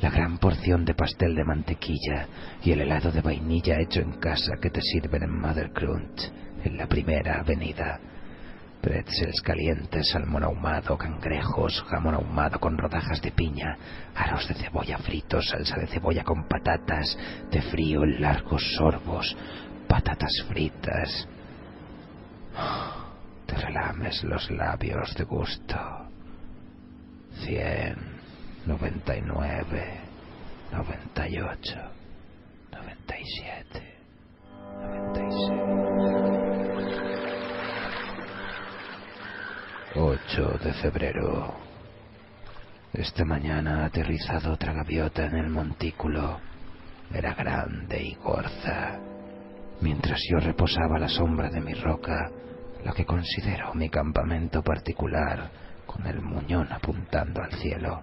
La gran porción de pastel de mantequilla y el helado de vainilla hecho en casa que te sirven en Mother Crunch, en la primera avenida pretzels calientes, salmón ahumado, cangrejos, jamón ahumado con rodajas de piña, aros de cebolla fritos, salsa de cebolla con patatas, de frío en largos sorbos, patatas fritas. Te relames los labios de gusto. Cien, noventa y nueve, noventa y ocho, noventa y siete, noventa y seis. 8 de febrero. Esta mañana ha aterrizado otra gaviota en el montículo. Era grande y gorza. Mientras yo reposaba a la sombra de mi roca, la que considero mi campamento particular, con el muñón apuntando al cielo.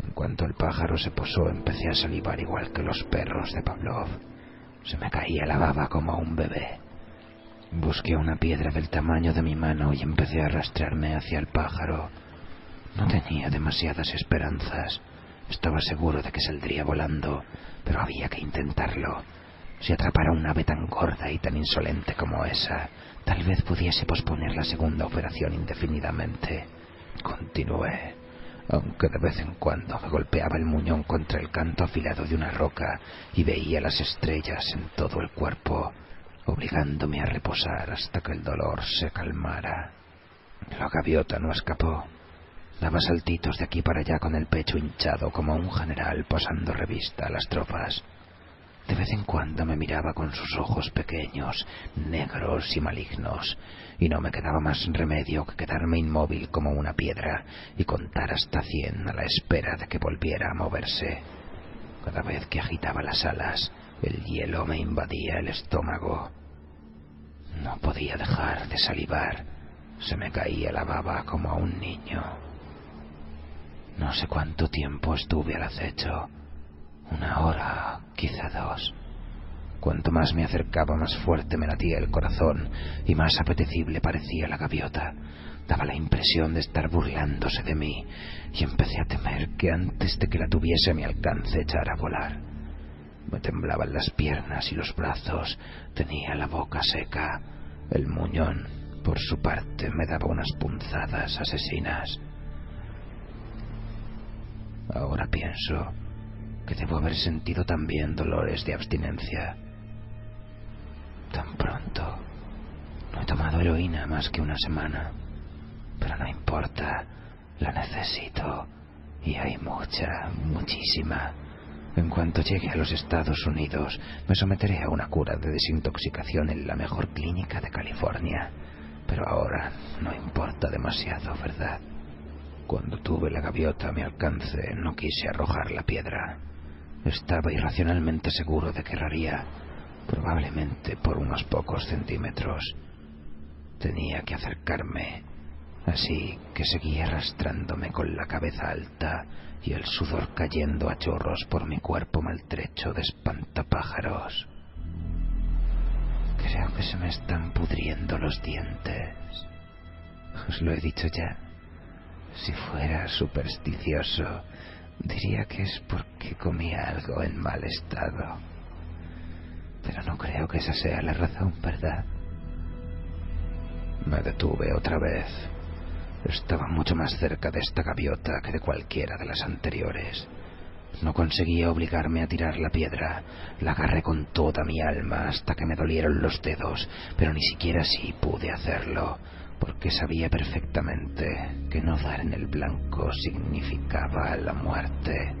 En cuanto el pájaro se posó, empecé a salivar igual que los perros de Pavlov. Se me caía la baba como un bebé. Busqué una piedra del tamaño de mi mano y empecé a arrastrarme hacia el pájaro. No tenía demasiadas esperanzas. Estaba seguro de que saldría volando, pero había que intentarlo. Si atrapara un ave tan gorda y tan insolente como esa, tal vez pudiese posponer la segunda operación indefinidamente. Continué, aunque de vez en cuando me golpeaba el muñón contra el canto afilado de una roca y veía las estrellas en todo el cuerpo obligándome a reposar hasta que el dolor se calmara. La gaviota no escapó. Daba saltitos de aquí para allá con el pecho hinchado como un general pasando revista a las tropas. De vez en cuando me miraba con sus ojos pequeños, negros y malignos, y no me quedaba más remedio que quedarme inmóvil como una piedra y contar hasta cien a la espera de que volviera a moverse. Cada vez que agitaba las alas, el hielo me invadía el estómago. No podía dejar de salivar. Se me caía la baba como a un niño. No sé cuánto tiempo estuve al acecho. Una hora, quizá dos. Cuanto más me acercaba, más fuerte me latía el corazón y más apetecible parecía la gaviota. Daba la impresión de estar burlándose de mí y empecé a temer que antes de que la tuviese a mi alcance echara a volar. Me temblaban las piernas y los brazos, tenía la boca seca. El muñón, por su parte, me daba unas punzadas asesinas. Ahora pienso que debo haber sentido también dolores de abstinencia. Tan pronto. No he tomado heroína más que una semana. Pero no importa. La necesito. Y hay mucha, muchísima. En cuanto llegue a los Estados Unidos, me someteré a una cura de desintoxicación en la mejor clínica de California. Pero ahora no importa demasiado, ¿verdad? Cuando tuve la gaviota a mi alcance, no quise arrojar la piedra. Estaba irracionalmente seguro de que erraría, probablemente por unos pocos centímetros. Tenía que acercarme, así que seguí arrastrándome con la cabeza alta y el sudor cayendo a chorros por mi cuerpo maltrecho de espantapájaros. Creo que se me están pudriendo los dientes. Os lo he dicho ya. Si fuera supersticioso, diría que es porque comía algo en mal estado. Pero no creo que esa sea la razón, ¿verdad? Me detuve otra vez estaba mucho más cerca de esta gaviota que de cualquiera de las anteriores. No conseguía obligarme a tirar la piedra. La agarré con toda mi alma hasta que me dolieron los dedos, pero ni siquiera así pude hacerlo, porque sabía perfectamente que no dar en el blanco significaba la muerte.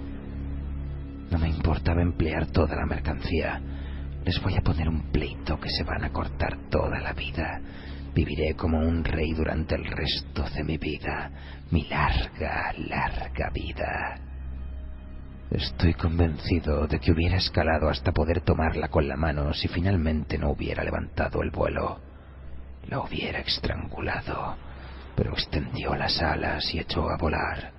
No me importaba emplear toda la mercancía. Les voy a poner un pleito que se van a cortar toda la vida. Viviré como un rey durante el resto de mi vida, mi larga, larga vida. Estoy convencido de que hubiera escalado hasta poder tomarla con la mano si finalmente no hubiera levantado el vuelo. La hubiera estrangulado, pero extendió las alas y echó a volar.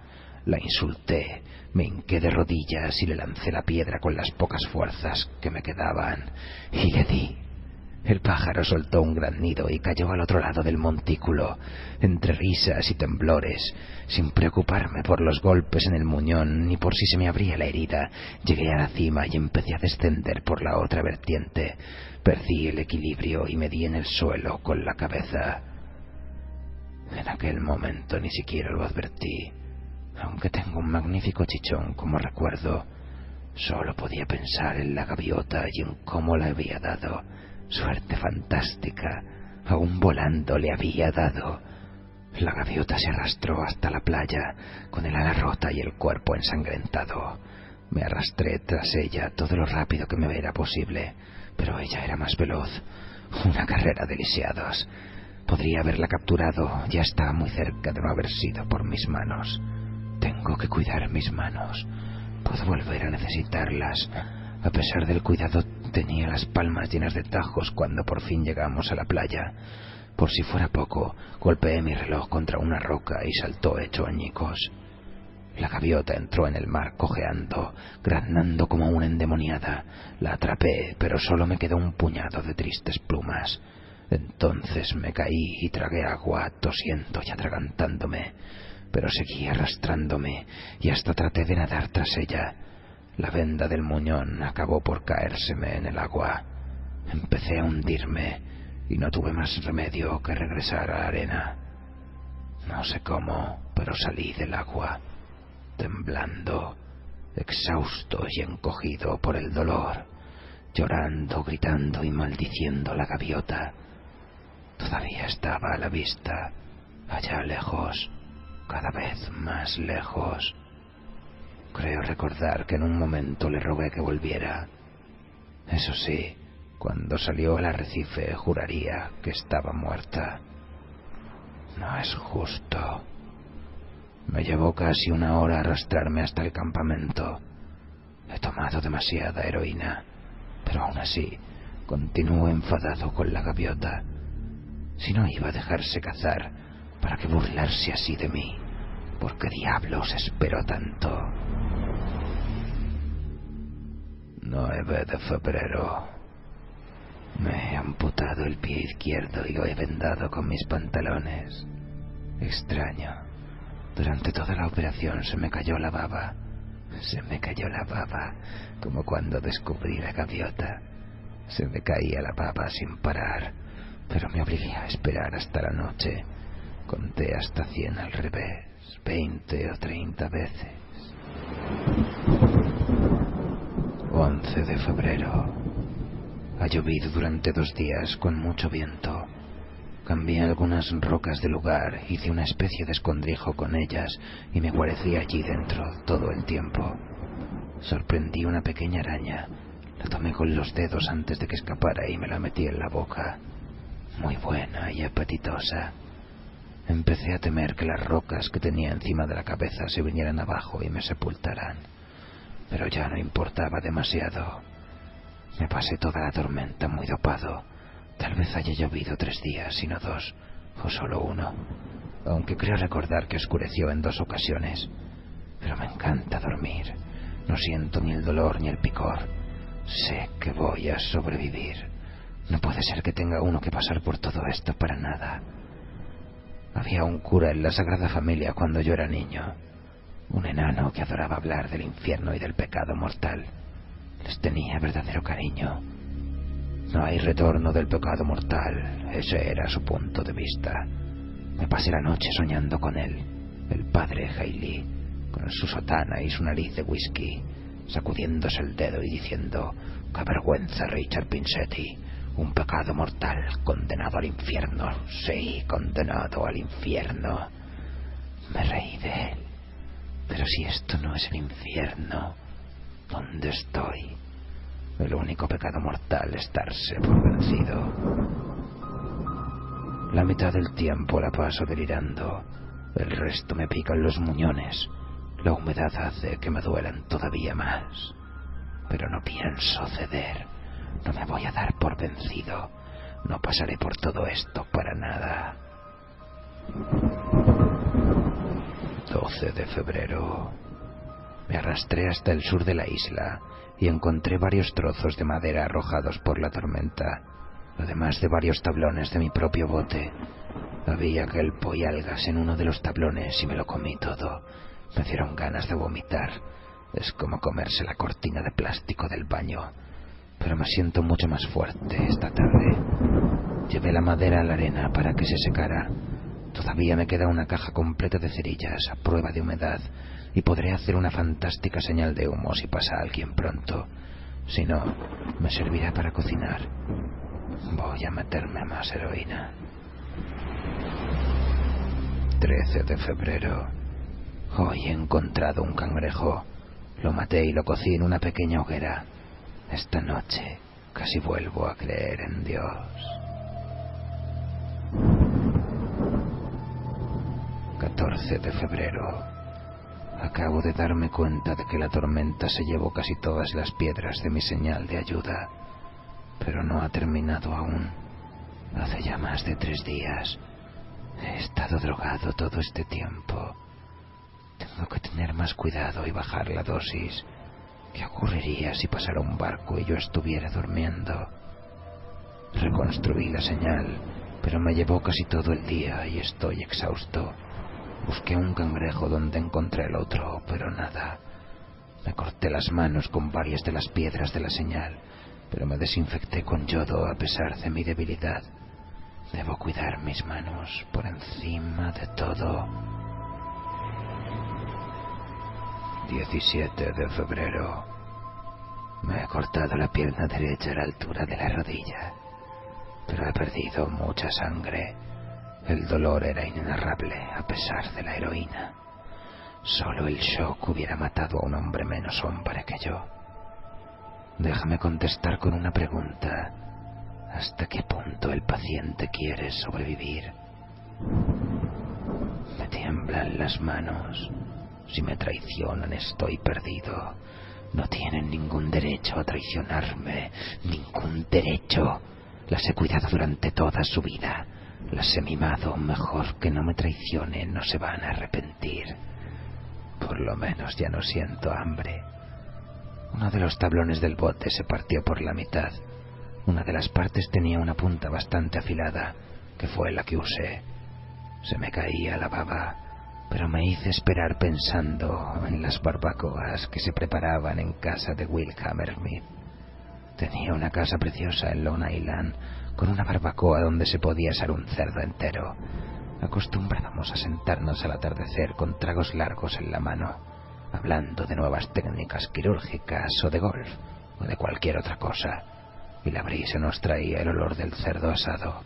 La insulté, me hinqué de rodillas y le lancé la piedra con las pocas fuerzas que me quedaban, y le di. El pájaro soltó un gran nido y cayó al otro lado del montículo, entre risas y temblores, sin preocuparme por los golpes en el muñón ni por si se me abría la herida. Llegué a la cima y empecé a descender por la otra vertiente. Perdí el equilibrio y me di en el suelo con la cabeza. En aquel momento ni siquiera lo advertí aunque tengo un magnífico chichón como recuerdo, solo podía pensar en la gaviota y en cómo le había dado. Suerte fantástica, aún volando le había dado. La gaviota se arrastró hasta la playa, con el ala rota y el cuerpo ensangrentado. Me arrastré tras ella todo lo rápido que me era posible, pero ella era más veloz. Una carrera de lisiados. Podría haberla capturado, ya estaba muy cerca de no haber sido por mis manos. Tengo que cuidar mis manos. Puedo volver a necesitarlas. A pesar del cuidado, tenía las palmas llenas de tajos cuando por fin llegamos a la playa. Por si fuera poco, golpeé mi reloj contra una roca y saltó hecho añicos. La gaviota entró en el mar cojeando, graznando como una endemoniada. La atrapé, pero solo me quedó un puñado de tristes plumas. Entonces me caí y tragué agua, tosiendo y atragantándome pero seguí arrastrándome y hasta traté de nadar tras ella. La venda del muñón acabó por caérseme en el agua. Empecé a hundirme y no tuve más remedio que regresar a la arena. No sé cómo, pero salí del agua, temblando, exhausto y encogido por el dolor, llorando, gritando y maldiciendo la gaviota. Todavía estaba a la vista, allá lejos, cada vez más lejos. Creo recordar que en un momento le rogué que volviera. Eso sí, cuando salió al arrecife juraría que estaba muerta. No es justo. Me llevó casi una hora arrastrarme hasta el campamento. He tomado demasiada heroína, pero aún así continúo enfadado con la gaviota. Si no iba a dejarse cazar, para que burlarse así de mí. ¿Por qué diablos espero tanto? 9 de febrero. Me he amputado el pie izquierdo y lo he vendado con mis pantalones. Extraño. Durante toda la operación se me cayó la baba. Se me cayó la baba, como cuando descubrí la gaviota. Se me caía la baba sin parar, pero me obligué a esperar hasta la noche Conté hasta cien al revés, veinte o treinta veces. 11 de febrero. Ha llovido durante dos días con mucho viento. Cambié algunas rocas de lugar, hice una especie de escondrijo con ellas y me guarecí allí dentro todo el tiempo. Sorprendí una pequeña araña. La tomé con los dedos antes de que escapara y me la metí en la boca. Muy buena y apetitosa. Empecé a temer que las rocas que tenía encima de la cabeza se vinieran abajo y me sepultaran. Pero ya no importaba demasiado. Me pasé toda la tormenta muy dopado. Tal vez haya llovido tres días, sino dos, o solo uno, aunque creo recordar que oscureció en dos ocasiones. Pero me encanta dormir. No siento ni el dolor ni el picor. Sé que voy a sobrevivir. No puede ser que tenga uno que pasar por todo esto para nada. Había un cura en la Sagrada Familia cuando yo era niño, un enano que adoraba hablar del infierno y del pecado mortal. Les tenía verdadero cariño. No hay retorno del pecado mortal, ese era su punto de vista. Me pasé la noche soñando con él, el padre Hailey, con su sotana y su nariz de whisky, sacudiéndose el dedo y diciendo, ¡qué vergüenza, Richard Pinsetti! Un pecado mortal, condenado al infierno. Sí, condenado al infierno. Me reí de él. Pero si esto no es el infierno, ¿dónde estoy? El único pecado mortal es darse por vencido. La mitad del tiempo la paso delirando. El resto me pican los muñones. La humedad hace que me duelan todavía más. Pero no pienso ceder. No me voy a dar por vencido. No pasaré por todo esto para nada. 12 de febrero. Me arrastré hasta el sur de la isla y encontré varios trozos de madera arrojados por la tormenta, además de varios tablones de mi propio bote. Había kelpo y algas en uno de los tablones y me lo comí todo. Me dieron ganas de vomitar. Es como comerse la cortina de plástico del baño. Pero me siento mucho más fuerte esta tarde. Llevé la madera a la arena para que se secara. Todavía me queda una caja completa de cerillas a prueba de humedad y podré hacer una fantástica señal de humo si pasa alguien pronto. Si no, me servirá para cocinar. Voy a meterme más heroína. 13 de febrero. Hoy he encontrado un cangrejo. Lo maté y lo cocí en una pequeña hoguera. Esta noche casi vuelvo a creer en Dios. 14 de febrero. Acabo de darme cuenta de que la tormenta se llevó casi todas las piedras de mi señal de ayuda, pero no ha terminado aún. Hace ya más de tres días. He estado drogado todo este tiempo. Tengo que tener más cuidado y bajar la dosis. ¿Qué ocurriría si pasara un barco y yo estuviera durmiendo? Reconstruí la señal, pero me llevó casi todo el día y estoy exhausto. Busqué un cangrejo donde encontré el otro, pero nada. Me corté las manos con varias de las piedras de la señal, pero me desinfecté con yodo a pesar de mi debilidad. Debo cuidar mis manos por encima de todo. 17 de febrero. Me he cortado la pierna derecha a la altura de la rodilla, pero he perdido mucha sangre el dolor era inenarrable a pesar de la heroína. Solo el shock hubiera matado a un hombre menos hombre que yo. Déjame contestar con una pregunta. ¿Hasta qué punto el paciente quiere sobrevivir? Me tiemblan las manos. Si me traicionan estoy perdido. No tienen ningún derecho a traicionarme. Ningún derecho. Las he cuidado durante toda su vida. Las he mimado mejor que no me traicionen, no se van a arrepentir. Por lo menos ya no siento hambre. Uno de los tablones del bote se partió por la mitad. Una de las partes tenía una punta bastante afilada, que fue la que usé. Se me caía la baba, pero me hice esperar pensando en las barbacoas que se preparaban en casa de Will Hammersmith. Tenía una casa preciosa en Long Island, con una barbacoa donde se podía asar un cerdo entero. Acostumbrábamos a sentarnos al atardecer con tragos largos en la mano, hablando de nuevas técnicas quirúrgicas o de golf o de cualquier otra cosa, y la brisa nos traía el olor del cerdo asado.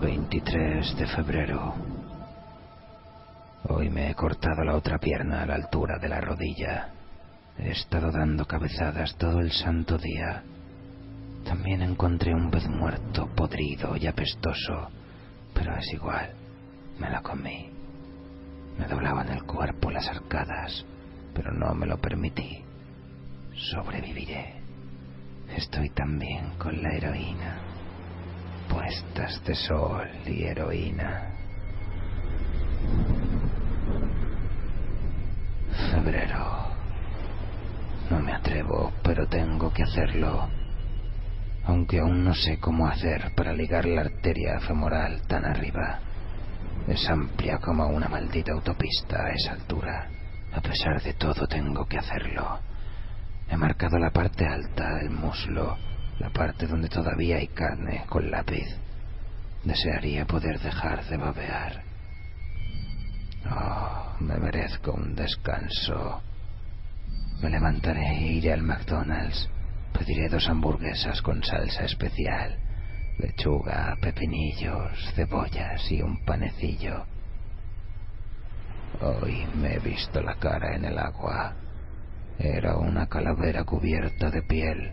23 de febrero. Hoy me he cortado la otra pierna a la altura de la rodilla. He estado dando cabezadas todo el santo día también encontré un pez muerto, podrido y apestoso, pero es igual, me lo comí. Me doblaban el cuerpo las arcadas, pero no me lo permití. Sobreviviré. Estoy también con la heroína. Puestas de sol y heroína. Febrero. No me atrevo, pero tengo que hacerlo aunque aún no sé cómo hacer para ligar la arteria femoral tan arriba. Es amplia como una maldita autopista a esa altura. A pesar de todo tengo que hacerlo. He marcado la parte alta, el muslo, la parte donde todavía hay carne, con lápiz. Desearía poder dejar de babear. Oh, me merezco un descanso. Me levantaré e iré al McDonald's. Pediré dos hamburguesas con salsa especial, lechuga, pepinillos, cebollas y un panecillo. Hoy me he visto la cara en el agua. Era una calavera cubierta de piel.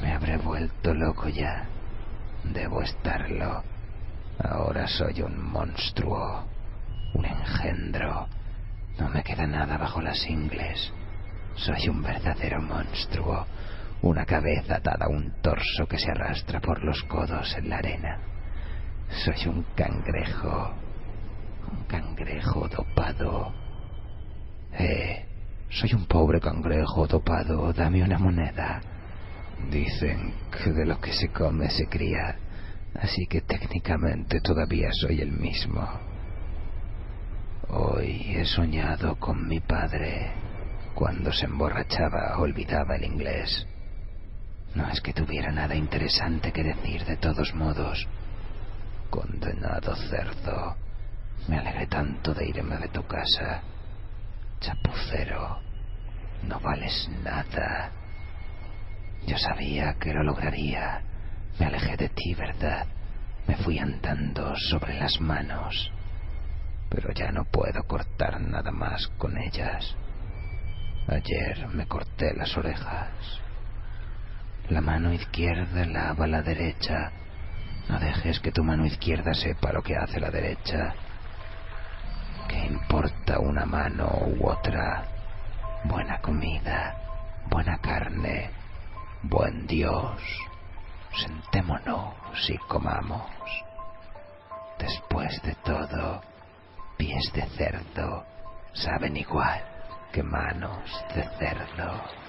Me habré vuelto loco ya. Debo estarlo. Ahora soy un monstruo, un engendro. No me queda nada bajo las ingles. Soy un verdadero monstruo, una cabeza atada a un torso que se arrastra por los codos en la arena. Soy un cangrejo, un cangrejo dopado. Eh, soy un pobre cangrejo dopado, dame una moneda. Dicen que de lo que se come se cría, así que técnicamente todavía soy el mismo. Hoy he soñado con mi padre. Cuando se emborrachaba olvidaba el inglés. No es que tuviera nada interesante que decir de todos modos. Condenado cerdo. Me alegré tanto de irme de tu casa. Chapucero. No vales nada. Yo sabía que lo lograría. Me alejé de ti, ¿verdad? Me fui andando sobre las manos. Pero ya no puedo cortar nada más con ellas. Ayer me corté las orejas. La mano izquierda lava la derecha. No dejes que tu mano izquierda sepa lo que hace la derecha. ¿Qué importa una mano u otra? Buena comida, buena carne, buen Dios. Sentémonos y comamos. Después de todo, pies de cerdo saben igual que manos de cerdo.